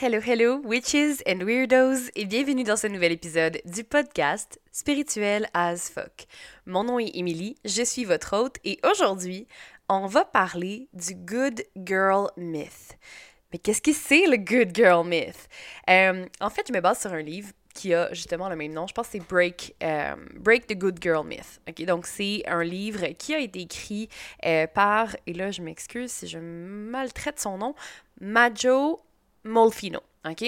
Hello, hello, witches and weirdos, et bienvenue dans ce nouvel épisode du podcast Spirituel as fuck. Mon nom est Emily, je suis votre hôte, et aujourd'hui, on va parler du Good Girl Myth. Mais qu'est-ce que c'est le Good Girl Myth? Euh, en fait, je me base sur un livre qui a justement le même nom. Je pense que c'est Break, euh, Break the Good Girl Myth. Ok, Donc, c'est un livre qui a été écrit euh, par, et là, je m'excuse si je maltraite son nom, Majo Molfino. OK?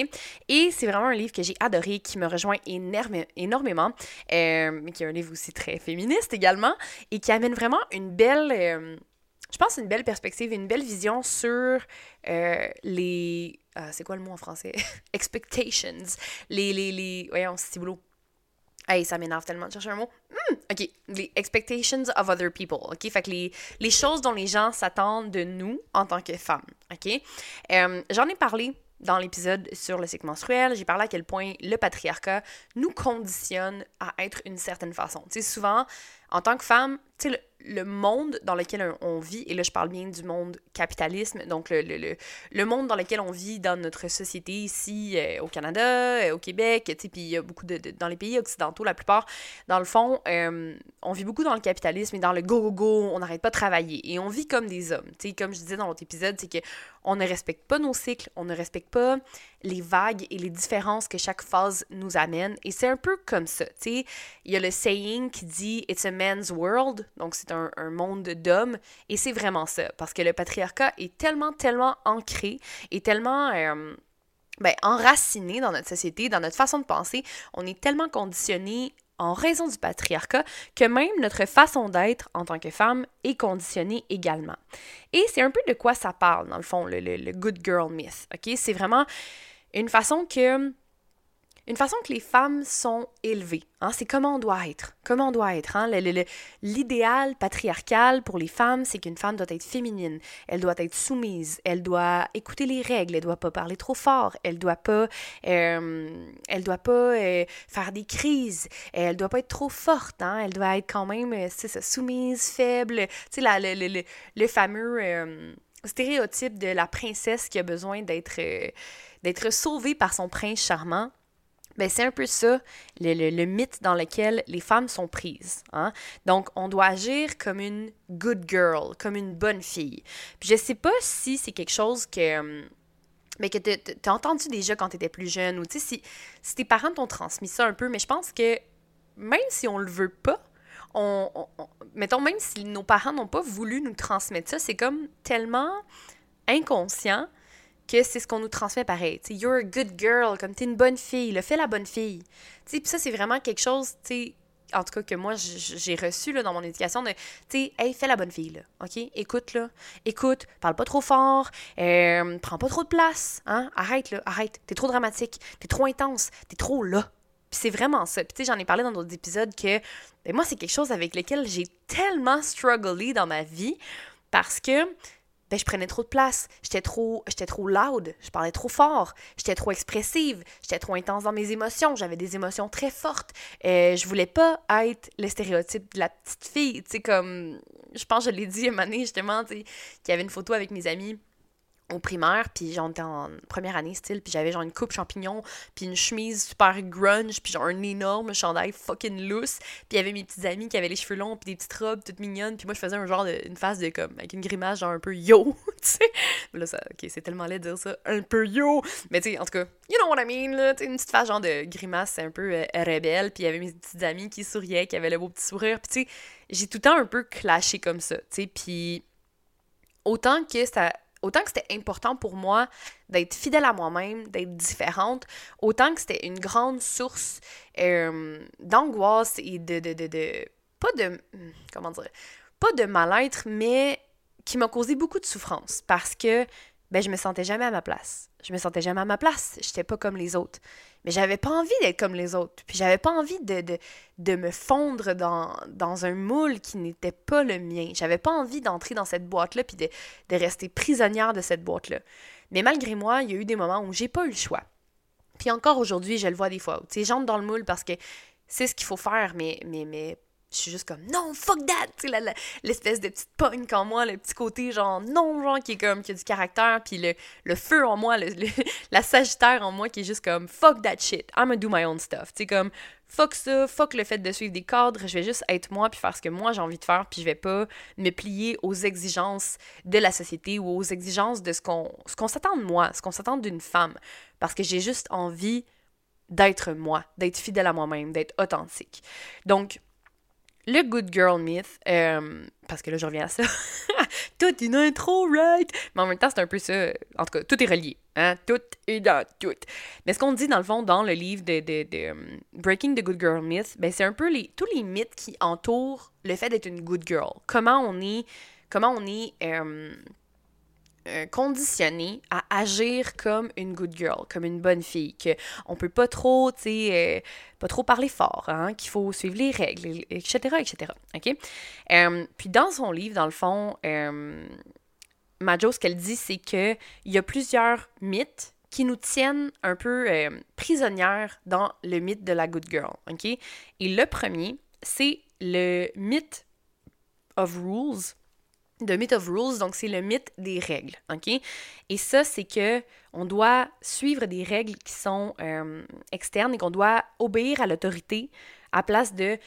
Et c'est vraiment un livre que j'ai adoré, qui me rejoint énormément, euh, qui est un livre aussi très féministe également, et qui amène vraiment une belle, euh, je pense, une belle perspective, une belle vision sur euh, les. c'est quoi le mot en français? Expectations. Les. les, les voyons, c'est boulot. Hey, ça m'énerve tellement de chercher un mot. Hmm, OK. Les expectations of other people. OK? Fait que les, les choses dont les gens s'attendent de nous en tant que femmes. OK? J'en ai parlé dans l'épisode sur le cycle menstruel, j'ai parlé à quel point le patriarcat nous conditionne à être une certaine façon. Tu souvent, en tant que femme, tu sais, le, monde dans lequel on vit, et là je parle bien du monde capitalisme, donc le, le, le monde dans lequel on vit dans notre société ici euh, au Canada, euh, au Québec, tu sais, puis il y a beaucoup de, dans les pays occidentaux, la plupart, dans le fond, euh, on vit beaucoup dans le capitalisme et dans le go-go-go, on n'arrête pas de travailler, et on vit comme des hommes. Tu sais, comme je disais dans l'autre épisode, c'est que on ne respecte pas nos cycles, on ne respecte pas les vagues et les différences que chaque phase nous amène, et c'est un peu comme ça, tu sais, il y a le saying qui dit « It's a man's world », donc c'est un, monde d'hommes, et c'est vraiment ça, parce que le patriarcat est tellement, tellement ancré, et tellement... Euh, ben, enraciné dans notre société, dans notre façon de penser, on est tellement conditionné en raison du patriarcat que même notre façon d'être en tant que femme est conditionnée également. Et c'est un peu de quoi ça parle, dans le fond, le, le good girl myth. OK? C'est vraiment une façon que une façon que les femmes sont élevées. Hein? C'est comment on doit être. Comment on doit être. Hein? L'idéal patriarcal pour les femmes, c'est qu'une femme doit être féminine. Elle doit être soumise. Elle doit écouter les règles. Elle doit pas parler trop fort. Elle doit pas, euh, elle doit pas euh, faire des crises. Elle doit pas être trop forte. Hein? Elle doit être quand même, euh, soumise, faible. Tu sais, le, le, le, fameux stéréotype de la princesse qui a besoin d'être d'être sauvée par son prince charmant. Ben, c'est un peu ça, le, mythe dans lequel les femmes sont prises. Hein? Donc, on doit agir comme une good girl, comme une bonne fille. Puis je sais pas si c'est quelque chose que, mais que tu as entendu déjà quand tu étais plus jeune, ou si, si tes parents t'ont transmis ça un peu, mais je pense que même si on le veut pas, on, mettons, même si nos parents n'ont pas voulu nous transmettre ça, c'est comme tellement inconscient que c'est ce qu'on nous transmet pareil. sais, you're a good girl, comme t'es une bonne fille, le fais la bonne fille. Puis ça, c'est vraiment quelque chose, tu en tout cas que moi j'ai reçu là, dans mon éducation de tu fais la bonne fille ok? Écoute là. Écoute parle pas trop fort euh, prends pas trop de place hein? Arrête là arrête. T'es trop dramatique t'es trop intense t'es trop là. Puis c'est vraiment ça. Puis tu sais j'en ai parlé dans d'autres épisodes que ben, moi c'est quelque chose avec lequel j'ai tellement strugglé dans ma vie parce que ben, je prenais trop de place. J'étais trop, j'étais trop loud, je parlais trop fort, j'étais trop expressive, j'étais trop intense dans mes émotions, j'avais des émotions très fortes. Euh, je voulais pas être le stéréotype de la petite fille, tu sais, comme, je pense que je l'ai dit à un moment donné, justement, tu sais, qu'il y avait une photo avec mes amis au primaire, puis j'étais en première année style, puis j'avais genre une coupe champignon, puis une chemise super grunge, puis genre un énorme chandail fucking loose, puis il y avait mes petites amies qui avaient les cheveux longs, puis des petites robes toutes mignonnes, puis moi je faisais un genre de, une face de comme, avec une grimace genre un peu yo, tu sais. Là, ça, ok, c'est tellement laid de dire ça, un peu yo, mais tu sais, en tout cas, you know what I mean, là, une petite face genre de grimace un peu euh, rebelle, puis il y avait mes petites amies qui souriaient, qui avaient le beau petit sourire, puis tu sais, j'ai tout le temps un peu clashé comme ça, tu sais, puis autant que ça autant que c'était important pour moi d'être fidèle à moi-même, d'être différente, autant que c'était une grande source euh, d'angoisse et de, de, de, de, Pas de. Comment dire Pas de mal-être, mais qui m'a causé beaucoup de souffrance parce que ben, je me sentais jamais à ma place. Je me sentais jamais à ma place. J'étais pas comme les autres. Mais j'avais pas envie d'être comme les autres. Puis j'avais pas envie de, de, de me fondre dans, dans, un moule qui n'était pas le mien. J'avais pas envie d'entrer dans cette boîte-là puis de, de, rester prisonnière de cette boîte-là. Mais malgré moi, il y a eu des moments où j'ai pas eu le choix. Puis encore aujourd'hui, je le vois des fois. Tu sais, j'entre dans le moule parce que c'est ce qu'il faut faire, mais, mais, mais je suis juste comme non, fuck that! L'espèce de petite punk en moi, le petit côté genre non, genre qui est comme, qui a du caractère, puis le, le feu en moi, le, la sagittaire en moi qui est juste comme fuck that shit, I'm gonna do my own stuff. Tu sais, comme fuck ça, fuck le fait de suivre des cadres, je vais juste être moi puis faire ce que moi j'ai envie de faire, puis je vais pas me plier aux exigences de la société ou aux exigences de ce qu'on ce qu'on s'attend de moi, ce qu'on s'attend d'une femme, parce que j'ai juste envie d'être moi, d'être fidèle à moi-même, d'être authentique. Donc, le Good Girl Myth, euh, parce que là, je reviens à ça. tout une intro, right? Mais en même temps, c'est un peu ça. En tout cas, tout est relié. Hein? Tout est dans tout. Mais ce qu'on dit, dans le fond, dans le livre de, de, de um, Breaking the Good Girl Myth, ben, c'est un peu les, tous les mythes qui entourent le fait d'être une good girl. Comment on est. Comment on est. Euh, euh, conditionné à agir comme une good girl, comme une bonne fille, qu'on peut pas trop, tu sais, euh, pas trop parler fort, hein, qu'il faut suivre les règles, etc., etc., OK? Euh, puis dans son livre, dans le fond, Majo, ce qu'elle dit, c'est qu'il y a plusieurs mythes qui nous tiennent un peu prisonnières dans le mythe de la good girl, OK? Et le premier, c'est le mythe of rules, The Myth of Rules, donc c'est le mythe des règles, OK? Et ça, c'est que on doit suivre des règles qui sont euh, externes et qu'on doit obéir à l'autorité à place de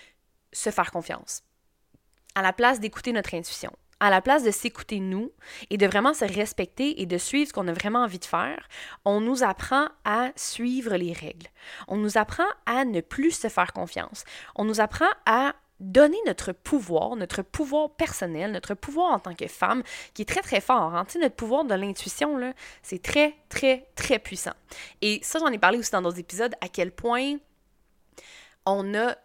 se faire confiance, à la place d'écouter notre intuition, à la place de s'écouter nous et de vraiment se respecter et de suivre ce qu'on a vraiment envie de faire, on nous apprend à suivre les règles. On nous apprend à ne plus se faire confiance. On nous apprend à donner notre pouvoir, notre pouvoir personnel, notre pouvoir en tant que femme, qui est très très fort. Hein? notre pouvoir de l'intuition, c'est très très très puissant. Et ça, j'en ai parlé aussi dans d'autres épisodes, à quel point on a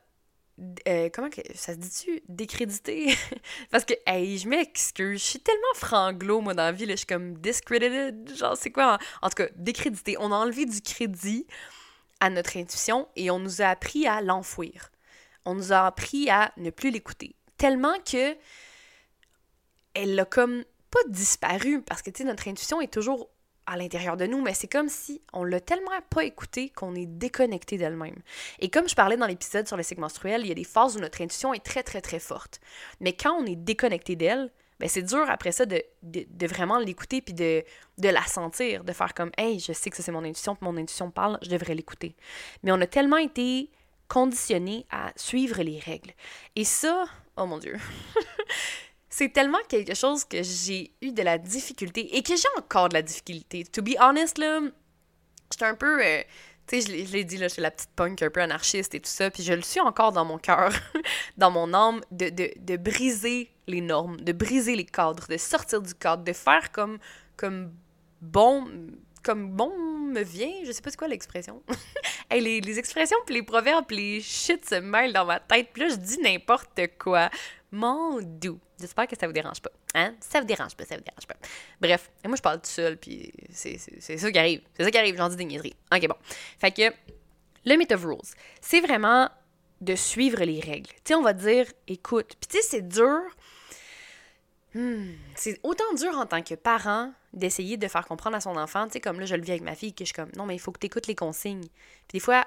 euh, comment que ça se dit-tu? Décrédité? Parce que hey, je m'excuse je suis tellement franglo moi dans la vie là, je suis comme discredited genre c'est quoi? En, en, tout cas décrédité on a enlevé du crédit à notre intuition et on nous a appris à l'enfouir on nous a appris à ne plus l'écouter. Tellement que elle a comme pas disparu parce que tu sais notre intuition est toujours à l'intérieur de nous, mais c'est comme si on l'a tellement pas écouté qu'on est déconnecté d'elle-même. Et comme je parlais dans l'épisode sur le cycle menstruel, il y a des phases où notre intuition est très très très forte. Mais quand on est déconnecté d'elle, ben c'est dur après ça de, de, vraiment l'écouter puis de, la sentir, de faire comme Hey, je sais que c'est mon intuition, puis mon intuition parle, je devrais l'écouter. Mais on a tellement été conditionné à suivre les règles. Et ça, oh mon Dieu, c'est tellement quelque chose que j'ai eu de la difficulté et que j'ai encore de la difficulté. To be honest, là, j'étais un peu. Euh, tu sais, je l'ai dit, là, je suis la petite punk un peu anarchiste et tout ça, puis je le suis encore dans mon cœur, dans mon âme, de, de, de, briser les normes, de briser les cadres, de sortir du cadre, de faire comme, comme bon comme bon me vient, je sais pas c'est quoi l'expression. les, les, expressions, puis les proverbes, puis les shit se mêlent dans ma tête, puis là, je dis n'importe quoi. Mon doux. J'espère que ça vous dérange pas. Hein? Ça vous dérange pas, ça vous dérange pas. Bref, moi, je parle tout seul, puis c'est ça qui arrive. C'est ça qui arrive, j'en dis des niaiseries. Ok, bon. Fait que, le myth of rules, c'est vraiment de suivre les règles. Tu sais, on va dire, écoute, puis tu sais, c'est dur Hmm. C'est autant dur en tant que parent d'essayer de faire comprendre à son enfant, tu sais, comme là, je le vis avec ma fille, que je suis comme, non, mais il faut que tu écoutes les consignes. Puis des fois,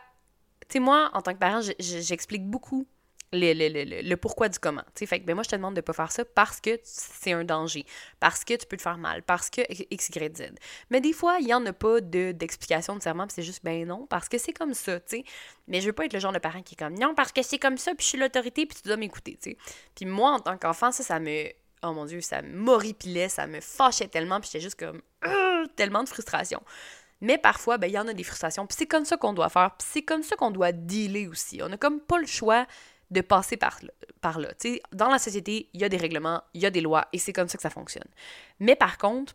tu sais, moi, en tant que parent, j'explique beaucoup le, le, pourquoi du comment. Tu sais, fait que ben, moi, je te demande de pas faire ça parce que c'est un danger, parce que tu peux te faire mal, parce que X, Y, Z. Mais des fois, il y en a pas d'explication de, nécessairement, puis c'est juste, ben non, parce que c'est comme ça, tu sais. Mais je veux pas être le genre de parent qui est comme, non, parce que c'est comme ça, puis je suis l'autorité, puis tu dois m'écouter, tu sais. Puis moi, en tant qu'enfant, ça, ça me oh mon Dieu, ça m'horripilait, ça me fâchait tellement, puis j'étais juste comme, tellement de frustration. Mais parfois, ben, il y en a des frustrations, puis c'est comme ça qu'on doit faire, puis c'est comme ça qu'on doit dealer aussi. On n'a comme pas le choix de passer par, par là. sais, dans la société, il y a des règlements, il y a des lois, et c'est comme ça que ça fonctionne. Mais par contre,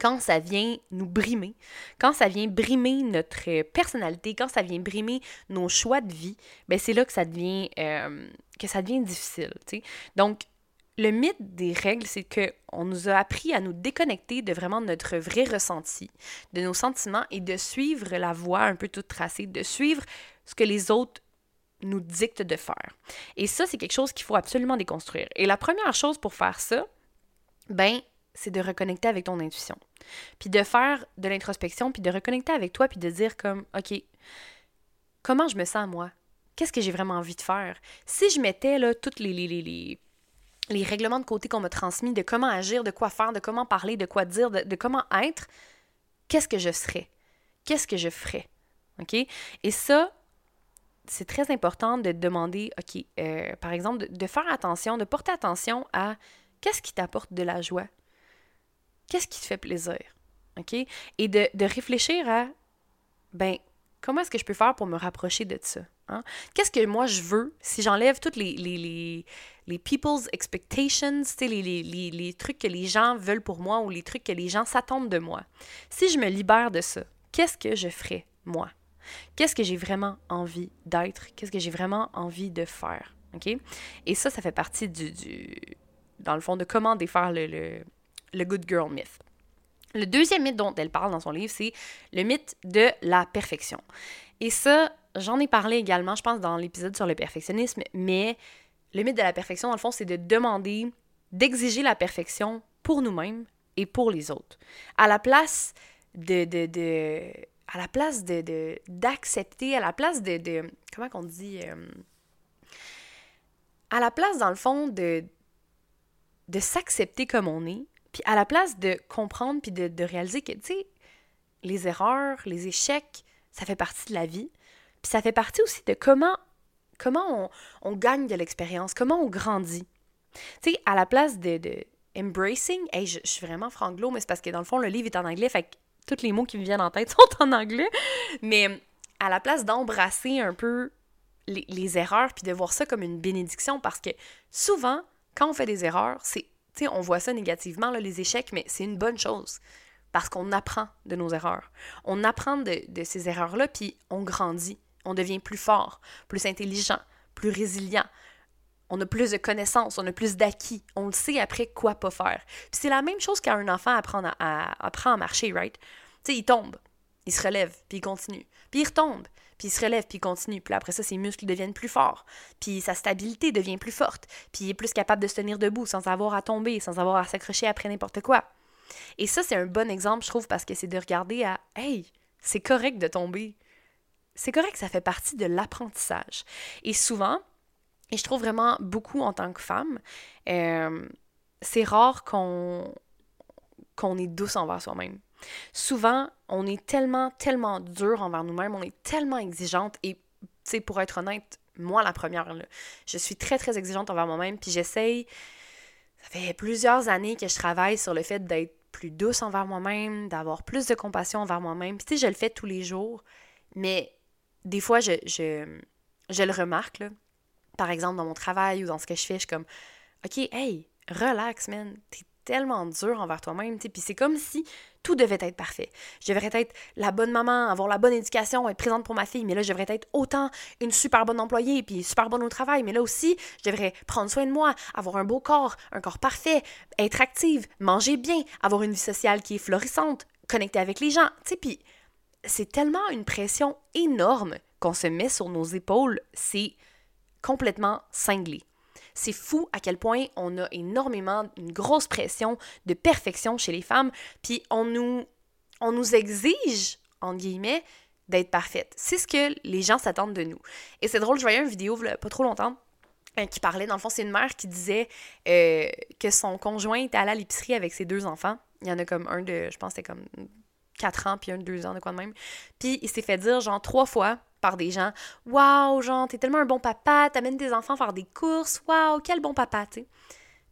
quand ça vient nous brimer, quand ça vient brimer notre personnalité, quand ça vient brimer nos choix de vie, ben c'est là que ça devient euh, que ça devient difficile. sais. Donc le mythe des règles, c'est qu'on nous a appris à nous déconnecter de vraiment notre vrai ressenti, de nos sentiments et de suivre la voie un peu toute tracée, de suivre ce que les autres nous dictent de faire. Et ça, c'est quelque chose qu'il faut absolument déconstruire. Et la première chose pour faire ça, ben, c'est de reconnecter avec ton intuition. Puis de faire de l'introspection, puis de reconnecter avec toi, puis de dire comme, OK, comment je me sens moi? qu'est-ce que j'ai vraiment envie de faire? Si je mettais là toutes les, les, les, les, règlements de côté qu'on m'a transmis de comment agir, de quoi faire, de comment parler, de quoi dire, de, comment être, qu'est-ce que je serais? Qu'est-ce que je ferais? OK? Et ça, c'est très important de demander, OK, euh, par exemple, de, faire attention, de porter attention à qu'est-ce qui t'apporte de la joie? Qu'est-ce qui te fait plaisir? OK? Et de, de réfléchir à, ben, comment est-ce que je peux faire pour me rapprocher de ça? Hein? Qu'est-ce que moi je veux si j'enlève toutes les, les, les, les people's expectations, les, les, les, trucs que les gens veulent pour moi ou les trucs que les gens s'attendent de moi? Si je me libère de ça, qu'est-ce que je ferais, moi? Qu'est-ce que j'ai vraiment envie d'être? Qu'est-ce que j'ai vraiment envie de faire? Et ça, ça fait partie du, du dans le fond, de comment défaire le, le, le good girl myth. Le deuxième mythe dont elle parle dans son livre, c'est le mythe de la perfection. Et ça, j'en ai parlé également, je pense, dans l'épisode sur le perfectionnisme, mais le mythe de la perfection, dans le fond, c'est de demander, d'exiger la perfection pour nous-mêmes et pour les autres. À la place de, de, de à la place de d'accepter, à la place de, de comment qu'on dit, euh, à la place, dans le fond, de, de s'accepter comme on est, puis à la place de comprendre puis de, réaliser que, tu sais, les erreurs, les échecs, ça fait partie de la vie. Puis ça fait partie aussi de comment, comment on, gagne de l'expérience, comment on grandit. Tu sais, à la place de, de embracing, hey, je, suis vraiment franglo, mais c'est parce que dans le fond, le livre est en anglais, fait que tous les mots qui me viennent en tête sont en anglais. Mais à la place d'embrasser un peu les, les erreurs puis de voir ça comme une bénédiction, parce que souvent, quand on fait des erreurs, c'est on voit ça négativement, les échecs, mais c'est une bonne chose parce qu'on apprend de nos erreurs. On apprend de, ces erreurs-là, puis on grandit. On devient plus fort, plus intelligent, plus résilient. On a plus de connaissances, on a plus d'acquis. On sait après quoi pas faire. C'est la même chose qu'un enfant apprend à, à marcher, right? Tu il tombe, il se relève, puis il continue. Puis il retombe, puis il se relève, puis il continue. Puis après ça, ses muscles deviennent plus forts, puis sa stabilité devient plus forte, puis il est plus capable de se tenir debout sans avoir à tomber, sans avoir à s'accrocher après n'importe quoi. Et ça, c'est un bon exemple, je trouve, parce que c'est de regarder à Hey, c'est correct de tomber. C'est correct, ça fait partie de l'apprentissage. Et souvent, et je trouve vraiment beaucoup en tant que femme, euh, c'est rare qu'on qu'on est douce envers soi-même. Souvent, on est tellement, tellement dur envers nous-mêmes, on est tellement exigeante et, tu sais, pour être honnête, moi la première, je suis très, très exigeante envers moi-même, puis j'essaye, ça fait plusieurs années que je travaille sur le fait d'être plus douce envers moi-même, d'avoir plus de compassion envers moi-même. Puis tu sais, je le fais tous les jours, mais des fois, je, je, je le remarque, là. Par exemple, dans mon travail ou dans ce que je fais, je suis comme, OK, hey, relax, man, t'es tellement dur envers toi-même, tu puis c'est comme si tout devait être parfait. Je devrais être la bonne maman, avoir la bonne éducation, être présente pour ma fille, mais là, je devrais être autant une super bonne employée, puis super bonne au travail, mais là aussi, je devrais prendre soin de moi, avoir un beau corps, un corps parfait, être active, manger bien, avoir une vie sociale qui est florissante, connecter avec les gens, tu sais, puis c'est tellement une pression énorme qu'on se met sur nos épaules, c'est complètement cinglé. C'est fou à quel point on a énormément, une grosse pression de perfection chez les femmes, puis on nous, on nous exige, en guillemets, d'être parfaite. C'est ce que les gens s'attendent de nous. Et c'est drôle, je voyais une vidéo, pas trop longtemps, euh, qui parlait, dans le fond, c'est une mère qui disait euh, que son conjoint était allé à l'épicerie avec ses deux enfants. Il y en a comme un de, je pense c'était comme 4 ans, puis un de 2 ans, de quoi de même. Puis il s'est fait dire, genre, trois fois, par des gens Waouh, genre, t'es tellement un bon papa, t'amènes tes enfants faire des courses, waouh, quel bon papa, tu sais.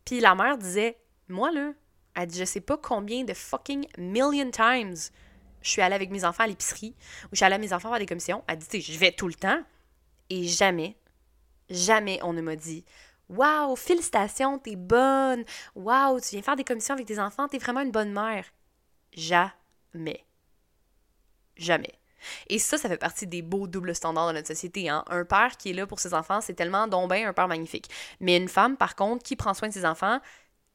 Puis la mère disait Moi, là, elle dit Je sais pas combien de fucking million times je suis allée avec mes enfants à l'épicerie ou je suis allée avec mes enfants faire des commissions. Elle dit je vais tout le temps. Et jamais, jamais on ne m'a dit Waouh, félicitations, t'es bonne. Waouh, tu viens faire des commissions avec tes enfants, t'es vraiment une bonne mère. Jamais. Jamais. Et ça, ça fait partie des beaux doubles standards de notre société. Hein. Un père qui est là pour ses enfants, c'est tellement donc un père magnifique. Mais une femme, par contre, qui prend soin de ses enfants,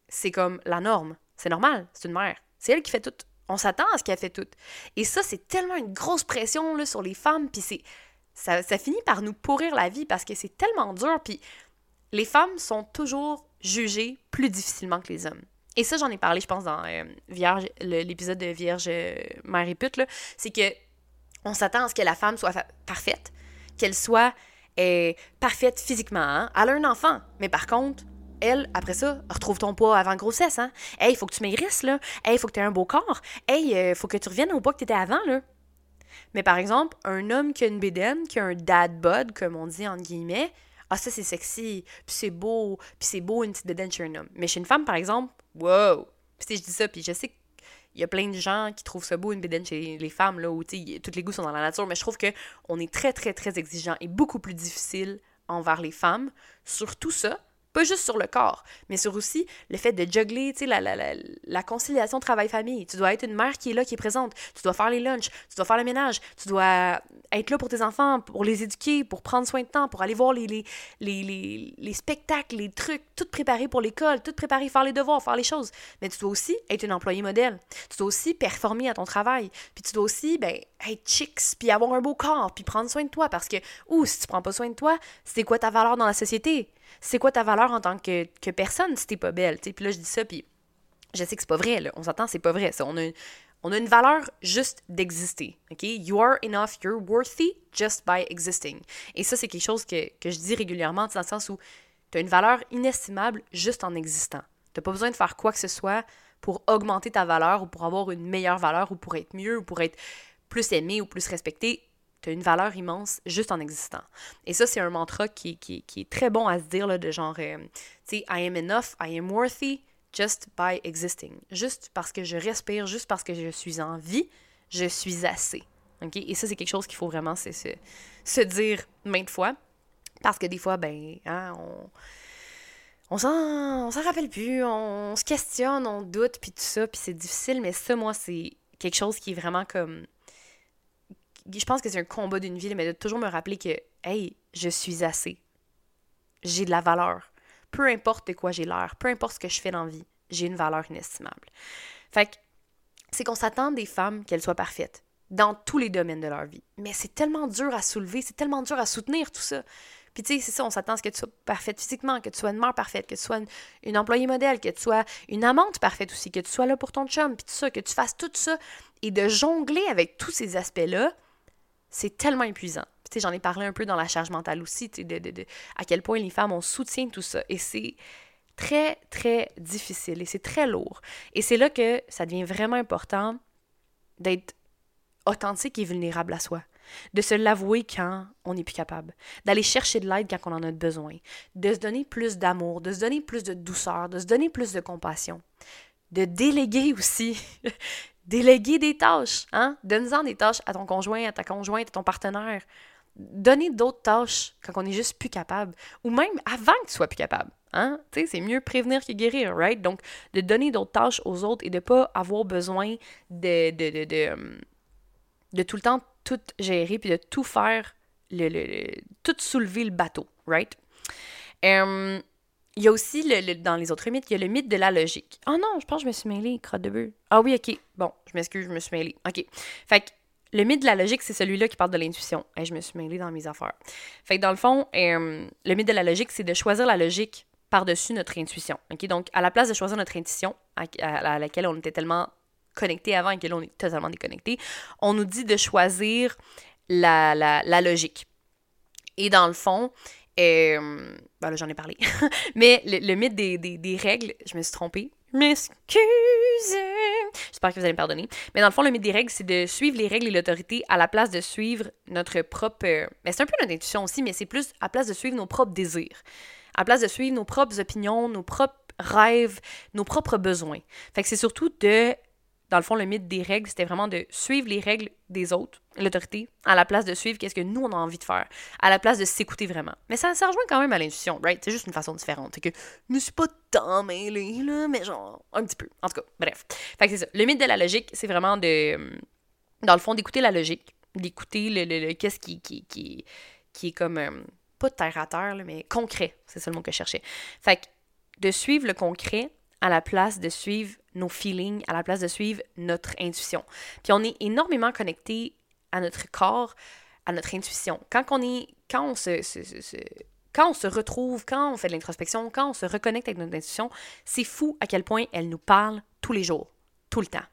c'est comme la norme. C'est normal, c'est une mère. C'est elle qui fait tout. On s'attend à ce qu'elle fait tout. Et ça, c'est tellement une grosse pression là, sur les femmes, puis c'est... Ça, ça finit par nous pourrir la vie parce que c'est tellement dur, puis les femmes sont toujours jugées plus difficilement que les hommes. Et ça, j'en ai parlé, je pense, dans euh, l'épisode de Vierge euh, Mère et pute, c'est que on s'attend à ce que la femme soit parfaite, qu'elle soit est parfaite physiquement, hein? elle a un enfant, mais par contre, elle, après ça, retrouve ton poids avant grossesse, hein? Hey, il faut que tu maigrisses, là. Hey, il faut que tu aies un beau corps. Hey, il euh, faut que tu reviennes au poids que tu étais avant, là. Mais par exemple, un homme qui a une bédaine, qui a un dad bod, comme on dit entre guillemets, ah, ça c'est sexy, puis c'est beau, puis c'est beau une petite bédaine chez un homme. Mais chez une femme, par exemple, wow! Puis je dis ça, puis je sais qu'il y a plein de gens qui trouvent ça beau une bédaine chez les femmes, là, où tous les goûts sont dans la nature, mais je trouve qu'on est très, très, très exigeant et beaucoup plus difficile envers les femmes sur tout ça, pas juste sur le corps, mais sur aussi le fait de juggler, tu sais, la, la, la, la, conciliation travail-famille. Tu dois être une mère qui est là, qui est présente. Tu dois faire les lunchs, tu dois faire le ménage, tu dois être là pour tes enfants, pour les éduquer, pour prendre soin de temps, pour aller voir les, les, les, les, spectacles, les trucs, tout préparer pour l'école, tout préparer, faire les devoirs, faire les choses. Mais tu dois aussi être une employée modèle. Tu dois aussi performer à ton travail. Puis tu dois aussi, ben, être chicks, puis avoir un beau corps, puis prendre soin de toi. Parce que, ou si tu prends pas soin de toi, c'est quoi ta valeur dans la société? C'est quoi ta valeur en tant que, personne si t'es pas belle, Puis là, je dis ça, puis je sais que c'est pas vrai, là. On s'entend, c'est pas vrai. On, a, on a une valeur juste d'exister, OK? You are enough, you're worthy just by existing. Et ça, c'est quelque chose que, je dis régulièrement, dans le sens où tu as une valeur inestimable juste en existant. T'as pas besoin de faire quoi que ce soit pour augmenter ta valeur ou pour avoir une meilleure valeur ou pour être mieux ou pour être plus aimé ou plus respecté tu une valeur immense juste en existant. Et ça, c'est un mantra qui, qui, est très bon à se dire, là, de genre, euh, tu sais, I am enough, I am worthy just by existing. Juste parce que je respire, juste parce que je suis en vie, je suis assez. OK? Et ça, c'est quelque chose qu'il faut vraiment se, se, dire maintes fois. Parce que des fois, ben, hein, on on s'en, on s'en rappelle plus, on se questionne, on doute, puis tout ça, puis c'est difficile, mais ça, moi, c'est quelque chose qui est vraiment comme je pense que c'est un combat d'une vie, mais de toujours me rappeler que, hey, je suis assez. J'ai de la valeur. Peu importe de quoi j'ai l'air, peu importe ce que je fais dans la vie, j'ai une valeur inestimable. Fait que c'est qu'on s'attend des femmes qu'elles soient parfaites dans tous les domaines de leur vie. Mais c'est tellement dur à soulever, c'est tellement dur à soutenir tout ça. Puis tu sais, c'est ça, on s'attend à ce que tu sois parfaite physiquement, que tu sois une mère parfaite, que tu sois une, employée modèle, que tu sois une amante parfaite aussi, que tu sois là pour ton chum, puis tout ça, que tu fasses tout ça. Et de jongler avec tous ces aspects-là, c'est tellement épuisant. J'en ai parlé un peu dans la charge mentale aussi, de, à quel point les femmes, on soutient tout ça. Et c'est très, très difficile et c'est très lourd. Et c'est là que ça devient vraiment important d'être authentique et vulnérable à soi. De se l'avouer quand on n'est plus capable. D'aller chercher de l'aide quand on en a besoin. De se donner plus d'amour, de se donner plus de douceur, de se donner plus de compassion. De déléguer aussi Déléguer des tâches, hein? Donne-en des tâches à ton conjoint, à ta conjointe, à ton partenaire. Donner d'autres tâches quand on est juste plus capable. Ou même avant que tu sois plus capable. Hein? C'est mieux prévenir que guérir, right? Donc, de donner d'autres tâches aux autres et de pas avoir besoin de, de, de, de, de tout le temps tout gérer puis de tout faire, le, le, tout soulever le bateau, right? Um, il y a aussi, le, dans les autres mythes, il y a le mythe de la logique. Oh non, je pense que je me suis mêlée, crotte de bœuf. Ah oui, ok. Bon, je m'excuse, je me suis mêlée. Ok. Fait que le mythe de la logique, c'est celui-là qui parle de l'intuition. Et je me suis mêlée dans mes affaires. Fait que dans le fond, euh, le mythe de la logique, c'est de choisir la logique par-dessus notre intuition. Ok, donc, à la place de choisir notre intuition, à, laquelle on était tellement connecté avant et que là, on est totalement déconnecté, on nous dit de choisir la, la, la logique. Et dans le fond, euh, ben là, j'en ai parlé. Mais le, mythe des, des, règles, je me suis trompée. M'excuse. J'espère que vous allez me pardonner. Mais dans le fond, le mythe des règles, c'est de suivre les règles et l'autorité à la place de suivre notre propre. mais ben, c'est un peu notre intuition aussi, mais c'est plus à la place de suivre nos propres désirs. À la place de suivre nos propres opinions, nos propres rêves, nos propres besoins. Fait que c'est surtout de dans le fond, le mythe des règles, c'était vraiment de suivre les règles des autres, l'autorité, à la place de suivre qu'est-ce que nous, on a envie de faire, à la place de s'écouter vraiment. Mais ça, ça rejoint quand même à l'intuition, right? C'est juste une façon différente. C'est que je ne suis pas tant mêlée, là, mais genre, un petit peu. En tout cas, bref. Fait que c'est ça. Le mythe de la logique, c'est vraiment de, dans le fond, d'écouter la logique, d'écouter le, le, qu'est-ce qui, qui, qui, qui est comme, euh, pas terre à terre, mais concret. C'est ça le mot que je cherchais. Fait que de suivre le concret à la place de suivre nos feelings, à la place de suivre notre intuition. Puis on est énormément connecté à notre corps, à notre intuition. Quand on est, quand on se, quand on se retrouve, quand on fait de l'introspection, quand on se reconnecte avec notre intuition, c'est fou à quel point elle nous parle tous les jours, tout le temps.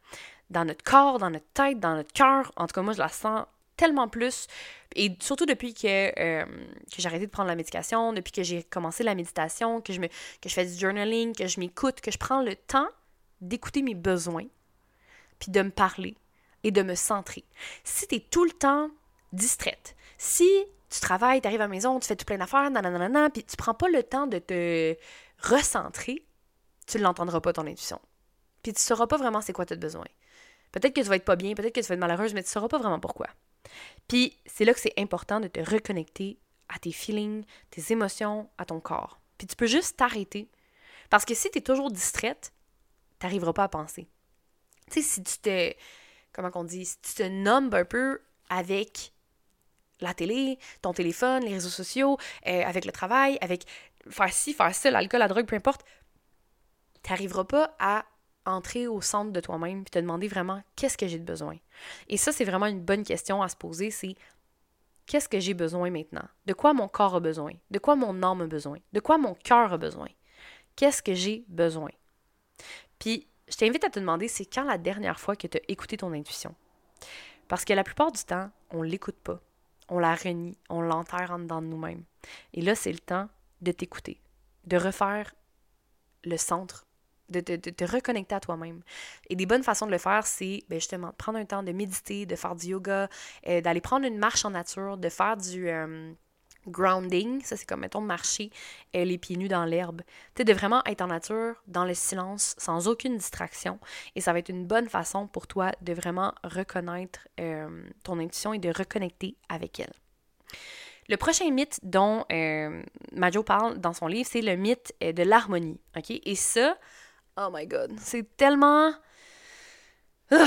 Dans notre corps, dans notre tête, dans notre cœur. En tout cas, moi, je la sens tellement plus. Et surtout depuis que, euh, que j'ai arrêté de prendre la médication, depuis que j'ai commencé la méditation, que je, me, que je fais du journaling, que je m'écoute, que je prends le temps d'écouter mes besoins, puis de me parler et de me centrer. Si tu es tout le temps distraite, si tu travailles, tu arrives à la maison, tu fais tout plein d'affaires, nanana, puis tu prends pas le temps de te recentrer, tu l'entendras pas ton intuition. Puis tu sauras pas vraiment c'est quoi tes besoin. Peut-être que tu vas être pas bien, peut-être que tu vas être malheureuse, mais tu sauras pas vraiment pourquoi. Puis c'est là que c'est important de te reconnecter à tes feelings, tes émotions, à ton corps. Puis tu peux juste t'arrêter. Parce que si tu es toujours distraite, tu n'arriveras pas à penser. Tu sais, si tu te. Comment qu'on dit Si tu te nommes un peu avec la télé, ton téléphone, les réseaux sociaux, euh, avec le travail, avec faire ci, faire ça, l'alcool, la drogue, peu importe, tu n'arriveras pas à entrer au centre de toi-même et te demander vraiment qu'est-ce que j'ai de besoin? Et ça, c'est vraiment une bonne question à se poser, c'est qu'est-ce que j'ai besoin maintenant? De quoi mon corps a besoin? De quoi mon âme a besoin? De quoi mon cœur a besoin? Qu'est-ce que j'ai besoin? Puis, je t'invite à te demander, c'est quand la dernière fois que tu as écouté ton intuition? Parce que la plupart du temps, on ne l'écoute pas. On la renie, on l'enterre en nous-mêmes. Et là, c'est le temps de t'écouter, de refaire le centre de, te reconnecter à toi-même. Et des bonnes façons de le faire, c'est ben, justement de prendre un temps de méditer, de faire du yoga, euh, d'aller prendre une marche en nature, de faire du euh, grounding, ça c'est comme, mettons, marcher euh, les pieds nus dans l'herbe. Tu de vraiment être en nature, dans le silence, sans aucune distraction. Et ça va être une bonne façon pour toi de vraiment reconnaître ton intuition et de reconnecter avec elle. Le prochain mythe dont Majo parle dans son livre, c'est le mythe de l'harmonie. OK? Et ça, Oh my god. C'est tellement. Ah,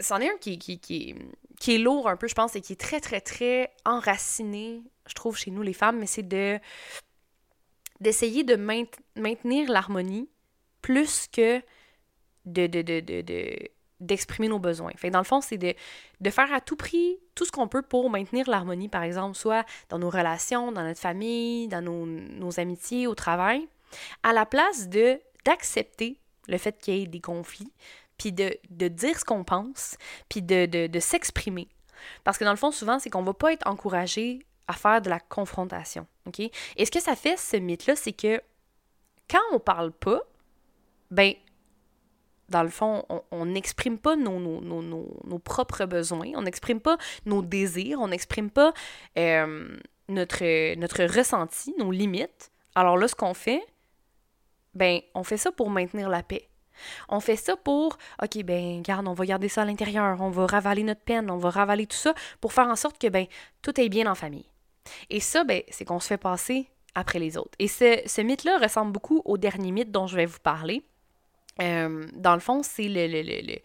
c'en est, un qui, qui, qui, qui, est lourd un peu, je pense, et qui est très, très, très enraciné, je trouve, chez nous, les femmes, mais c'est de d'essayer de maintenir l'harmonie plus que de, de, de, de, d'exprimer nos besoins. Fait dans le fond, c'est de, de faire à tout prix tout ce qu'on peut pour maintenir l'harmonie, par exemple, soit dans nos relations, dans notre famille, dans nos, nos amitiés, au travail, à la place de d'accepter le fait qu'il y ait des conflits, puis de, dire ce qu'on pense, puis de, s'exprimer. Parce que dans le fond, souvent, c'est qu'on va pas être encouragé à faire de la confrontation. Et ce que ça fait, ce mythe-là, c'est que quand on parle pas, ben, dans le fond, on n'exprime pas nos, nos, propres besoins, on n'exprime pas nos désirs, on n'exprime pas euh, notre, notre ressenti, nos limites. Alors là, ce qu'on fait, ben, on fait ça pour maintenir la paix. On fait ça pour, OK, ben, garde, on va garder ça à l'intérieur, on va ravaler notre peine, on va ravaler tout ça pour faire en sorte que, ben, tout est bien en famille. Et ça, ben, c'est qu'on se fait passer après les autres. Et ce, ce mythe-là ressemble beaucoup au dernier mythe dont je vais vous parler. Euh, dans le fond, c'est le, le, le,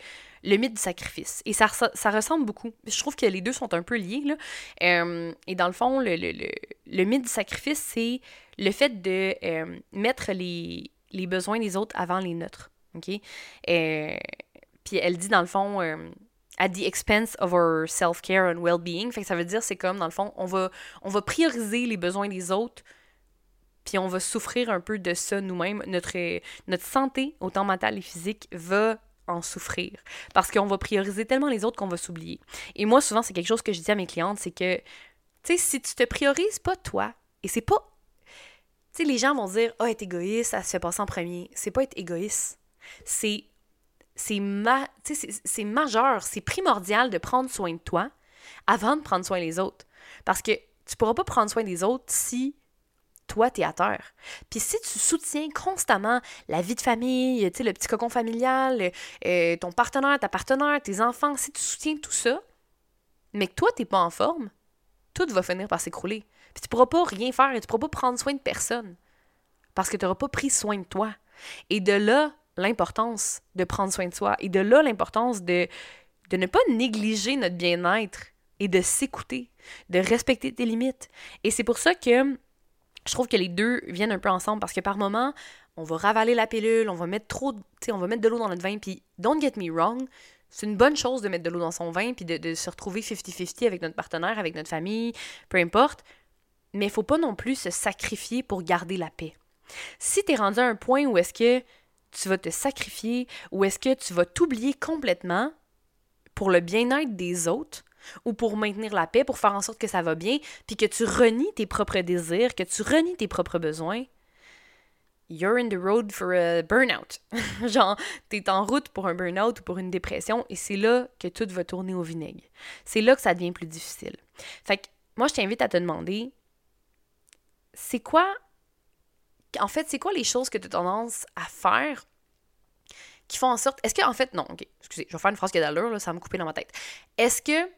le, mythe du sacrifice. Et ça, ça, ressemble beaucoup. Je trouve que les deux sont un peu liés. Là. Euh, et dans le fond, le, le, mythe du sacrifice, c'est le fait de euh, mettre les, les besoins des autres avant les nôtres. OK? Euh, puis elle dit, dans le fond, euh, at the expense of our self-care and well-being. Fait que ça veut dire, c'est comme, dans le fond, on va, on va prioriser les besoins des autres, puis on va souffrir un peu de ça nous-mêmes. Notre, notre santé, autant mentale et physique, va en souffrir. Parce qu'on va prioriser tellement les autres qu'on va s'oublier. Et moi, souvent, c'est quelque chose que je dis à mes clientes, c'est que, tu sais, si tu te priorises pas toi, et c'est pas les gens vont dire oh, être égoïste, ça se fait passer en premier. C'est pas être égoïste. C'est. C'est ma, c'est majeur, c'est primordial de prendre soin de toi avant de prendre soin des autres. Parce que tu pourras pas prendre soin des autres si toi, tu es à terre. Puis si tu soutiens constamment la vie de famille, le petit cocon familial, euh, ton partenaire, ta partenaire, tes enfants, si tu soutiens tout ça, mais que toi, tu n'es pas en forme, tout va finir par s'écrouler. Puis tu pourras pas rien faire et tu pourras pas prendre soin de personne parce que tu n'auras pas pris soin de toi. Et de là, l'importance de prendre soin de soi. Et de là, l'importance de, de ne pas négliger notre bien-être et de s'écouter, de respecter tes limites. Et c'est pour ça que je trouve que les deux viennent un peu ensemble parce que par moments, on va ravaler la pilule, on va mettre trop, on va mettre de l'eau dans notre vin, puis don't get me wrong, c'est une bonne chose de mettre de l'eau dans son vin, puis de, se retrouver 50-50 avec notre partenaire, avec notre famille, peu importe mais il faut pas non plus se sacrifier pour garder la paix. Si tu es rendu à un point où est-ce que tu vas te sacrifier ou est-ce que tu vas t'oublier complètement pour le bien-être des autres, ou pour maintenir la paix, pour faire en sorte que ça va bien, puis que tu renies tes propres désirs, que tu renies tes propres besoins, you're in the road for a burnout. Genre, t'es en route pour un burnout ou pour une dépression et c'est là que tout va tourner au vinaigre. C'est là que ça devient plus difficile. Fait que moi, je t'invite à te demander, c'est quoi, en fait, c'est quoi les choses que tu as tendance à faire qui font en sorte, est-ce que, en fait, non, ok, excusez, je vais faire une phrase qui a d'allure, là, ça va me couper dans ma tête. Est-ce que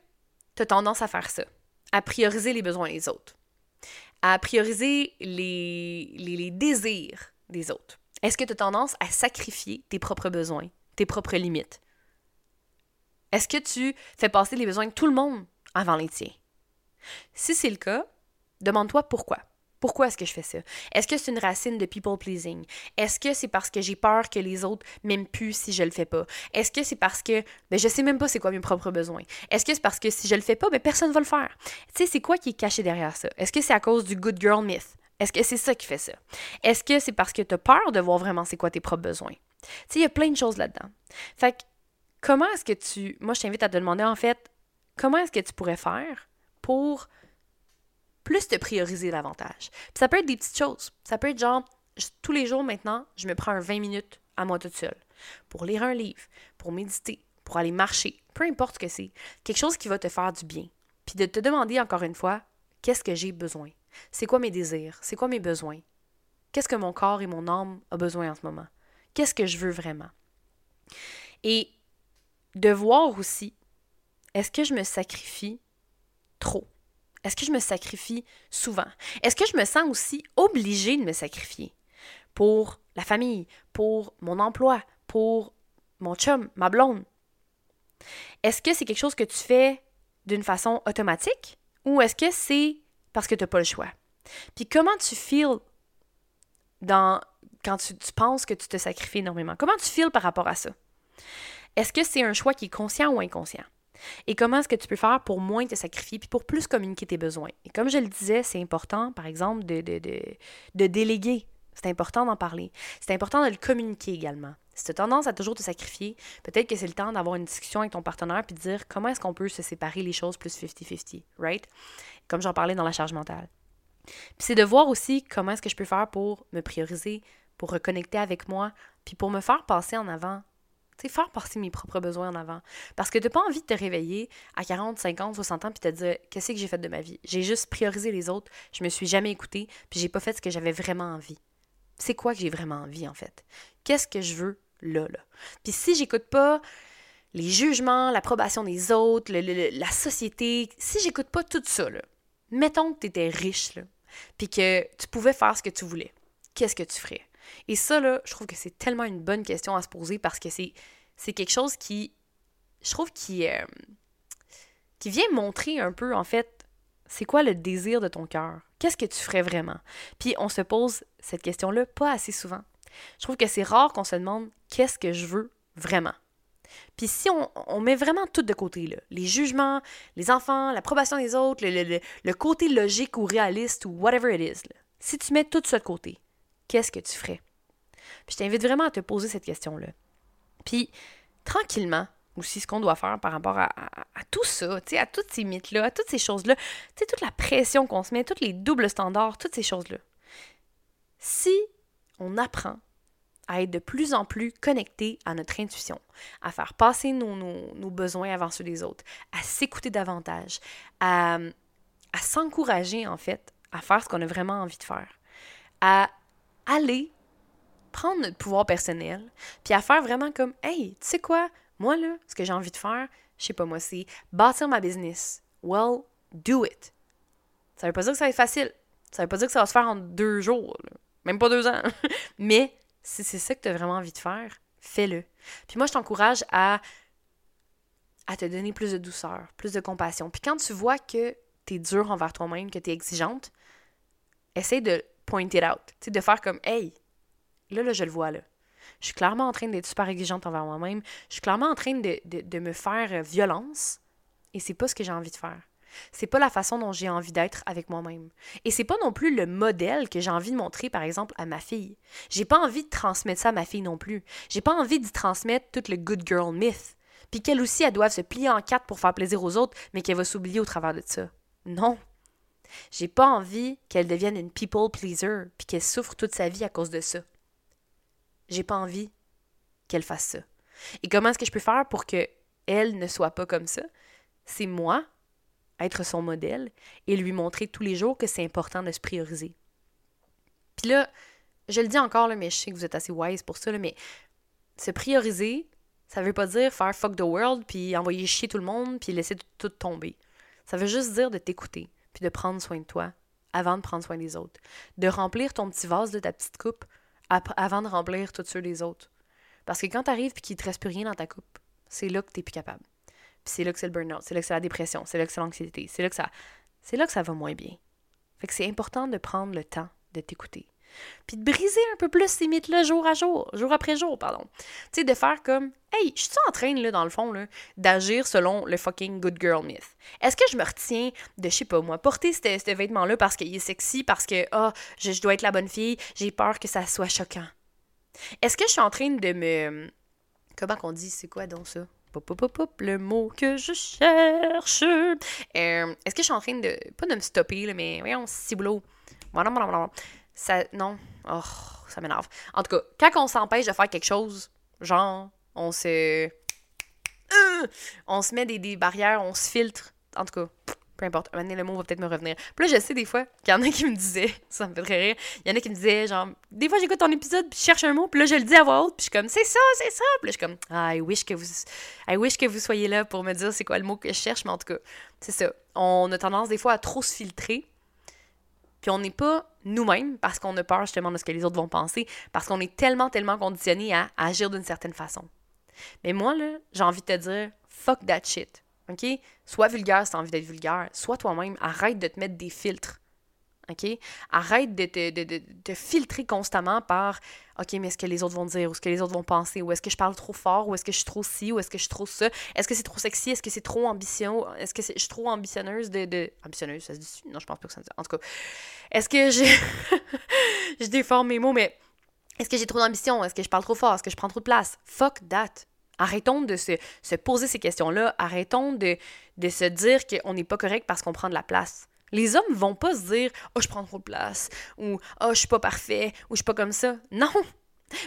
tu as tendance à faire ça, à prioriser les besoins des autres, à prioriser les, les, les désirs des autres? Est-ce que tu as tendance à sacrifier tes propres besoins, tes propres limites? Est-ce que tu fais passer les besoins de tout le monde avant les tiens? Si c'est le cas, demande-toi pourquoi. Pourquoi est-ce que je fais ça? Est-ce que c'est une racine de people pleasing? Est-ce que c'est parce que j'ai peur que les autres m'aiment plus si je le fais pas? Est-ce que c'est parce que ben, je sais même pas c'est quoi mes propres besoins? Est-ce que c'est parce que si je le fais pas, ben, personne va le faire? Tu sais, c'est quoi qui est caché derrière ça? Est-ce que c'est à cause du good girl myth? Est-ce que c'est ça qui fait ça? Est-ce que c'est parce que tu as peur de voir vraiment c'est quoi tes propres besoins? Tu sais, il y a plein de choses là-dedans. Fait que, comment est-ce que tu. Moi, je t'invite à te demander, en fait, comment est-ce que tu pourrais faire pour plus te prioriser davantage? Puis ça peut être des petites choses. Ça peut être genre, tous les jours maintenant, je me prends un 20 minutes à moi toute seule pour lire un livre, pour méditer, pour aller marcher, peu importe ce que c'est. Quelque chose qui va te faire du bien. Puis de te demander encore une fois, qu'est-ce que j'ai besoin? C'est quoi mes désirs? C'est quoi mes besoins? Qu'est-ce que mon corps et mon âme ont besoin en ce moment? Qu'est-ce que je veux vraiment? Et de voir aussi, est-ce que je me sacrifie trop? Est-ce que je me sacrifie souvent? Est-ce que je me sens aussi obligée de me sacrifier pour la famille, pour mon emploi, pour mon chum, ma blonde? Est-ce que c'est quelque chose que tu fais d'une façon automatique ou est-ce que c'est parce que tu n'as pas le choix. Puis comment tu feels dans, quand tu, penses que tu te sacrifies énormément? Comment tu feels par rapport à ça? Est-ce que c'est un choix qui est conscient ou inconscient? Et comment est-ce que tu peux faire pour moins te sacrifier puis pour plus communiquer tes besoins? Et comme je le disais, c'est important, par exemple, de déléguer. C'est important d'en parler. C'est important de le communiquer également. Si tu as tendance à toujours te sacrifier, peut-être que c'est le temps d'avoir une discussion avec ton partenaire puis de dire comment est-ce qu'on peut se séparer les choses plus 50-50, right? Comme j'en parlais dans la charge mentale. Puis c'est de voir aussi comment est-ce que je peux faire pour me prioriser, pour reconnecter avec moi, puis pour me faire passer en avant. Tu sais, faire passer mes propres besoins en avant. Parce que tu n'as pas envie de te réveiller à 40, 50, 60 ans puis te dire qu'est-ce que j'ai fait de ma vie? J'ai juste priorisé les autres, je me suis jamais écoutée, puis j'ai pas fait ce que j'avais vraiment envie. C'est quoi que j'ai vraiment envie en fait? Qu'est-ce que je veux là. Puis si j'écoute pas les jugements, l'approbation des autres, la société, si j'écoute pas tout ça, là, mettons que tu étais riche, là, puis que tu pouvais faire ce que tu voulais, qu'est-ce que tu ferais? Et ça, là, je trouve que c'est tellement une bonne question à se poser parce que c'est, c'est quelque chose qui, je trouve, qui, euh, qui vient montrer un peu, en fait, c'est quoi le désir de ton cœur? Qu'est-ce que tu ferais vraiment? Puis on se pose cette question-là pas assez souvent. Je trouve que c'est rare qu'on se demande qu'est-ce que je veux vraiment. Puis si on, met vraiment tout de côté, là, les jugements, les enfants, l'approbation des autres, le, côté logique ou réaliste ou whatever it is, si tu mets tout ça de côté, qu'est-ce que tu ferais? Puis je t'invite vraiment à te poser cette question-là. Puis tranquillement, aussi ce qu'on doit faire par rapport à, tout ça, à toutes ces mythes-là, à toutes ces choses-là, toute la pression qu'on se met, tous les doubles standards, toutes ces choses-là. Si on apprend à être de plus en plus connecté à notre intuition, à faire passer nos, besoins avant ceux des autres, à s'écouter davantage, à, s'encourager en fait à faire ce qu'on a vraiment envie de faire, à aller prendre notre pouvoir personnel, puis à faire vraiment comme Hey, tu sais quoi, moi là, ce que j'ai envie de faire, je sais pas moi, c'est bâtir ma business. Well, do it. Ça veut pas dire que ça va être facile. Ça veut pas dire que ça va se faire en deux jours. Même pas deux ans. Mais si c'est ça que tu as vraiment envie de faire, fais-le. Puis moi, je t'encourage à, à te donner plus de douceur, plus de compassion. Puis quand tu vois que tu es dur envers toi-même, que tu es exigeante, essaie de point it out. sais, de faire comme Hey, là, là, je le vois là. Je suis clairement en train d'être super exigeante envers moi-même. Je suis clairement en train de, de, de me faire violence. Et c'est pas ce que j'ai envie de faire. C'est pas la façon dont j'ai envie d'être avec moi-même. Et c'est pas non plus le modèle que j'ai envie de montrer, par exemple, à ma fille. J'ai pas envie de transmettre ça à ma fille non plus. J'ai pas envie de transmettre tout le good girl myth. Puis qu'elle aussi, elle doit se plier en quatre pour faire plaisir aux autres, mais qu'elle va s'oublier au travers de ça. Non. J'ai pas envie qu'elle devienne une people pleaser, puis qu'elle souffre toute sa vie à cause de ça. J'ai pas envie qu'elle fasse ça. Et comment est-ce que je peux faire pour que elle ne soit pas comme ça? C'est moi, être son modèle, et lui montrer tous les jours que c'est important de se prioriser. Puis là, je le dis encore, là, mais je sais que vous êtes assez wise pour ça, mais se prioriser, ça veut pas dire faire fuck the world, puis envoyer chier tout le monde, puis laisser tout tomber. Ça veut juste dire de t'écouter, puis de prendre soin de toi avant de prendre soin des autres. De remplir ton petit vase de ta petite coupe avant de remplir tous ceux des autres. Parce que quand t'arrives et qu'il te reste plus rien dans ta coupe, c'est là que t'es plus capable. C'est là que c'est le burn-out, c'est là que c'est la dépression, c'est là que c'est l'anxiété, c'est là que ça c'est là que ça va moins bien. Fait que c'est important de prendre le temps de t'écouter. Puis de briser un peu plus ces mythes-là jour à jour, jour après jour, pardon. Tu sais, de faire comme, hey, je suis en train, là, dans le fond, là, d'agir selon le fucking good girl myth. Est-ce que je me retiens de, je sais pas moi, porter ce vêtement-là parce qu'il est sexy, parce que, ah, je, dois être la bonne fille, j'ai peur que ça soit choquant? Est-ce que je suis en train de me. Comment qu'on dit, c'est quoi donc ça? Le mot que je cherche. Euh, est-ce que je suis en train de. Pas de me stopper, là, mais voyons, voilà. Ça, non. Oh, ça m'énerve. En tout cas, quand on s'empêche de faire quelque chose, genre, on se. Euh, on se met des, des, barrières, on se filtre. En tout cas, peu importe. Un le mot va peut-être me revenir. Puis là, je sais des fois qu'il y en a qui me disaient, ça me fait très rire, il y en a qui me disaient, genre, des fois j'écoute ton épisode, puis je cherche un mot, puis là, je le dis à voix haute, puis je suis comme, c'est ça, c'est ça. Puis là, je suis comme, ah, I wish que vous, I wish que vous soyez là pour me dire c'est quoi le mot que je cherche, mais en tout cas, c'est ça. On a tendance des fois à trop se filtrer puis on n'est pas nous-mêmes parce qu'on a peur justement de ce que les autres vont penser, parce qu'on est tellement, tellement conditionné à agir d'une certaine façon. Mais moi, là, j'ai envie de te dire, fuck that shit. OK? Sois vulgaire si t'as envie d'être vulgaire. Sois toi-même. Arrête de te mettre des filtres. OK? Arrête de te, filtrer constamment par OK, mais est-ce que les autres vont dire, ou ce que les autres vont penser, ou est-ce que je parle trop fort, ou est-ce que je suis trop ci, ou est-ce que je suis trop ça, est-ce que c'est trop sexy, est-ce que c'est trop ambition, est-ce que je suis trop ambitionneuse de, Ambitionneuse, ça se dit Non, je pense pas que ça se dit. En tout cas, est-ce que j'ai. je déforme mes mots, mais est-ce que j'ai trop d'ambition, est-ce que je parle trop fort, est-ce que je prends trop de place? Fuck that. Arrêtons de se, se poser ces questions-là. Arrêtons de, de se dire qu'on n'est pas correct parce qu'on prend de la place. Les hommes vont pas se dire Oh, je prends trop de place ou Oh, je suis pas parfait ou je suis pas comme ça. Non!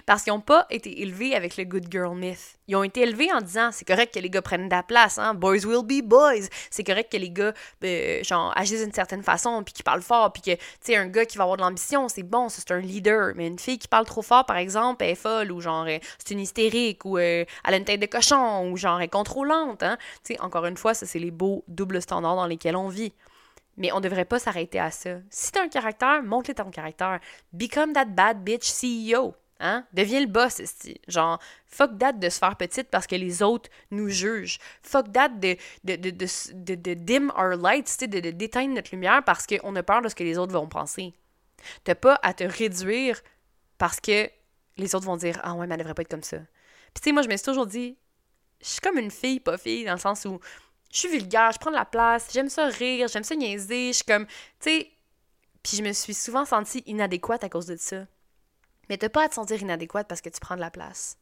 Parce qu'ils n'ont pas été élevés avec le good girl myth. Ils ont été élevés en disant c'est correct que les gars prennent de la place, hein? Boys will be boys. C'est correct que les gars, euh, genre, agissent d'une certaine façon, puis qu'ils parlent fort, puis que, tu sais, un gars qui va avoir de l'ambition, c'est bon, c'est un leader. Mais une fille qui parle trop fort, par exemple, elle est folle, ou genre, euh, c'est une hystérique, ou euh, elle a une tête de cochon, ou genre, elle est contrôlante, hein? Tu sais, encore une fois, ça, c'est les beaux doubles standards dans lesquels on vit. Mais on devrait pas s'arrêter à ça. Si t'as un caractère, montre-le ton caractère. Become that bad bitch CEO. Hein? Deviens le boss, genre, fuck that de se faire petite parce que les autres nous jugent. Fuck that de, de, de, de, de dim our lights, de, d'éteindre notre lumière parce qu'on a peur de ce que les autres vont penser. T'as pas à te réduire parce que les autres vont dire Ah ouais, mais elle devrait pas être comme ça. Puis tu sais, moi, je me suis toujours dit, je suis comme une fille, pas fille, dans le sens où je suis vulgaire, je prends de la place, j'aime ça rire, j'aime ça niaiser, je suis comme, tu sais, puis je me suis souvent sentie inadéquate à cause de ça. Mais t'as pas à te sentir inadéquate parce que tu prends de la place.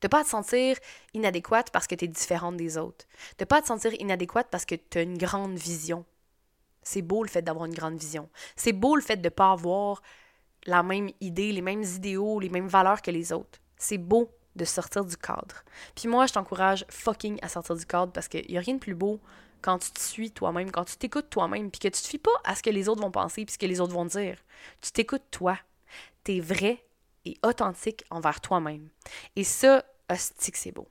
T'as pas à te sentir inadéquate parce que tu es différente des autres. T'as pas à te sentir inadéquate parce que tu as une grande vision. C'est beau le fait d'avoir une grande vision. C'est beau le fait de pas avoir la même idée, les mêmes idéaux, les mêmes valeurs que les autres. C'est beau de sortir du cadre. Puis moi, je t'encourage fucking à sortir du cadre parce qu'il n'y a rien de plus beau quand tu te suis toi-même, quand tu t'écoutes toi-même, puis que tu te fies pas à ce que les autres vont penser, puis ce que les autres vont dire. Tu t'écoutes toi. Tu es vrai et authentique envers toi-même. Et ça, hostie c'est beau.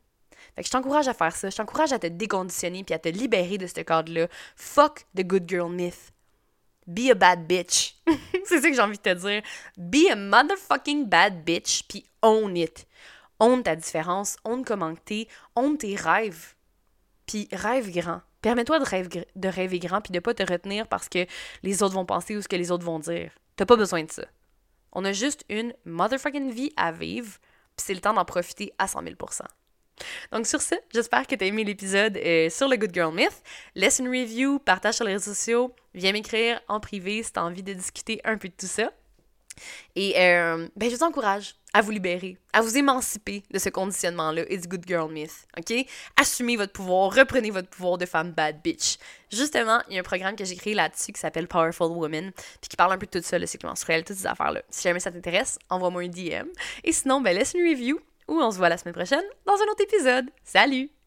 Fait que je t'encourage à faire ça. Je t'encourage à te déconditionner puis à te libérer de ce cadre-là. Fuck the good girl myth. Be a bad bitch. c'est ça que j'ai envie de te dire. Be a motherfucking bad bitch puis own it. Honte ta différence, honte comment t'es, honte tes rêves. Puis rêve grand. Permets-toi de, rêver, de rêver grand puis de pas te retenir parce que les autres vont penser ou ce que les autres vont dire. T'as pas besoin de ça. On a juste une motherfucking vie à vivre, puis c'est le temps d'en profiter à 100 000% donc sur ce, j'espère que tu as aimé l'épisode euh, sur le Good Girl Myth. Laisse une review, partage sur les réseaux sociaux, viens m'écrire en privé si tu as envie de discuter un peu de tout ça. Et euh, ben, je vous encourage à vous libérer, à vous émanciper de ce conditionnement-là, It's Good Girl Myth, ok? Assumez votre pouvoir, reprenez votre pouvoir de femme bad bitch. Justement, il y a un programme que j'ai créé là-dessus qui s'appelle Powerful Woman, puis qui parle un peu de tout ça, le cycle menstruel, toutes ces affaires-là. Si jamais ça t'intéresse, envoie-moi un DM. Et sinon, ben laisse une review, ou on se voit la semaine prochaine dans un autre épisode. Salut!